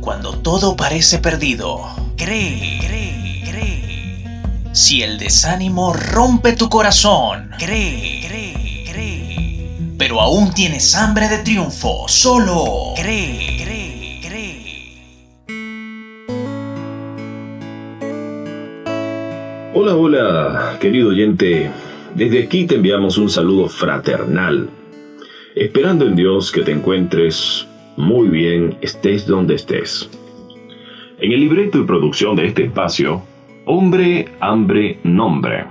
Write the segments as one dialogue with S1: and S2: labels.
S1: Cuando todo parece perdido, cree, cree, cree. Si el desánimo rompe tu corazón, cree, cree, cree. Pero aún tienes hambre de triunfo, solo cree, cree, cree.
S2: Hola, hola, querido oyente. Desde aquí te enviamos un saludo fraternal, esperando en Dios que te encuentres muy bien, estés donde estés. En el libreto y producción de este espacio, Hombre, Hambre, Nombre.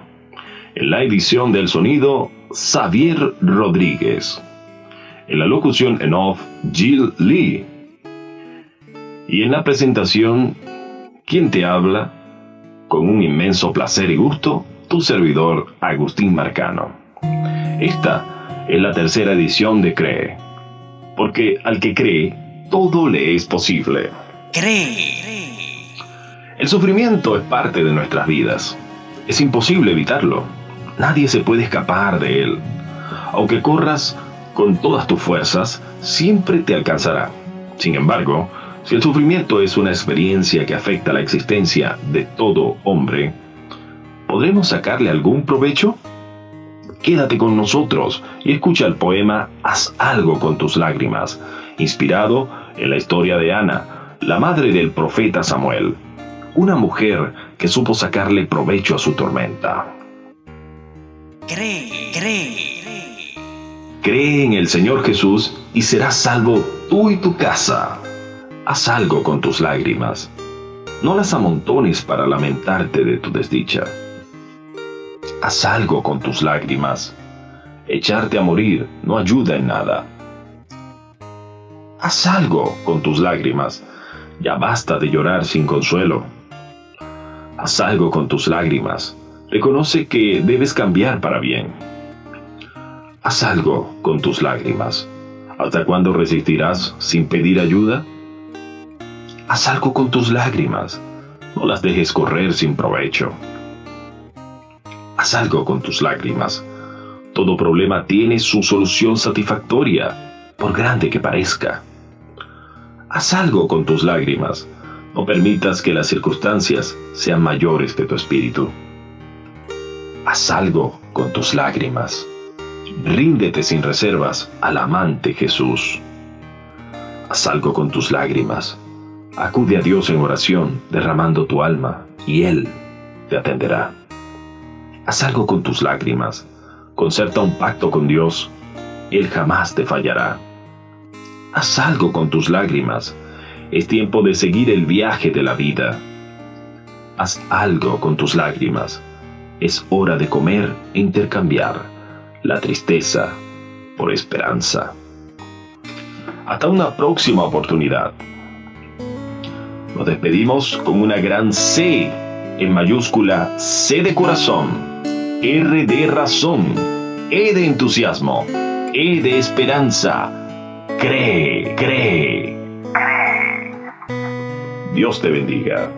S2: En la edición del sonido, Xavier Rodríguez. En la locución en off, Jill Lee. Y en la presentación, ¿quién te habla? Con un inmenso placer y gusto, tu servidor Agustín Marcano. Esta es la tercera edición de Cree porque al que cree, todo le es posible.
S1: Cree.
S2: El sufrimiento es parte de nuestras vidas. Es imposible evitarlo. Nadie se puede escapar de él. Aunque corras con todas tus fuerzas, siempre te alcanzará. Sin embargo, si el sufrimiento es una experiencia que afecta la existencia de todo hombre, ¿podremos sacarle algún provecho? Quédate con nosotros y escucha el poema Haz algo con tus lágrimas, inspirado en la historia de Ana, la madre del profeta Samuel, una mujer que supo sacarle provecho a su tormenta.
S1: Cree, cree.
S2: Cree en el Señor Jesús y serás salvo tú y tu casa. Haz algo con tus lágrimas. No las amontones para lamentarte de tu desdicha haz algo con tus lágrimas. Echarte a morir no ayuda en nada. Haz algo con tus lágrimas. Ya basta de llorar sin consuelo. Haz algo con tus lágrimas. Reconoce que debes cambiar para bien. Haz algo con tus lágrimas. ¿Hasta cuándo resistirás sin pedir ayuda? Haz algo con tus lágrimas. No las dejes correr sin provecho. Haz algo con tus lágrimas. Todo problema tiene su solución satisfactoria, por grande que parezca. Haz algo con tus lágrimas. No permitas que las circunstancias sean mayores que tu espíritu. Haz algo con tus lágrimas. Ríndete sin reservas al amante Jesús. Haz algo con tus lágrimas. Acude a Dios en oración, derramando tu alma, y Él te atenderá. Haz algo con tus lágrimas. Concerta un pacto con Dios. Él jamás te fallará. Haz algo con tus lágrimas. Es tiempo de seguir el viaje de la vida. Haz algo con tus lágrimas. Es hora de comer e intercambiar la tristeza por esperanza. Hasta una próxima oportunidad. Nos despedimos con una gran C en mayúscula C de corazón R de razón, E de entusiasmo, E de esperanza. Cree, cree. Dios te bendiga.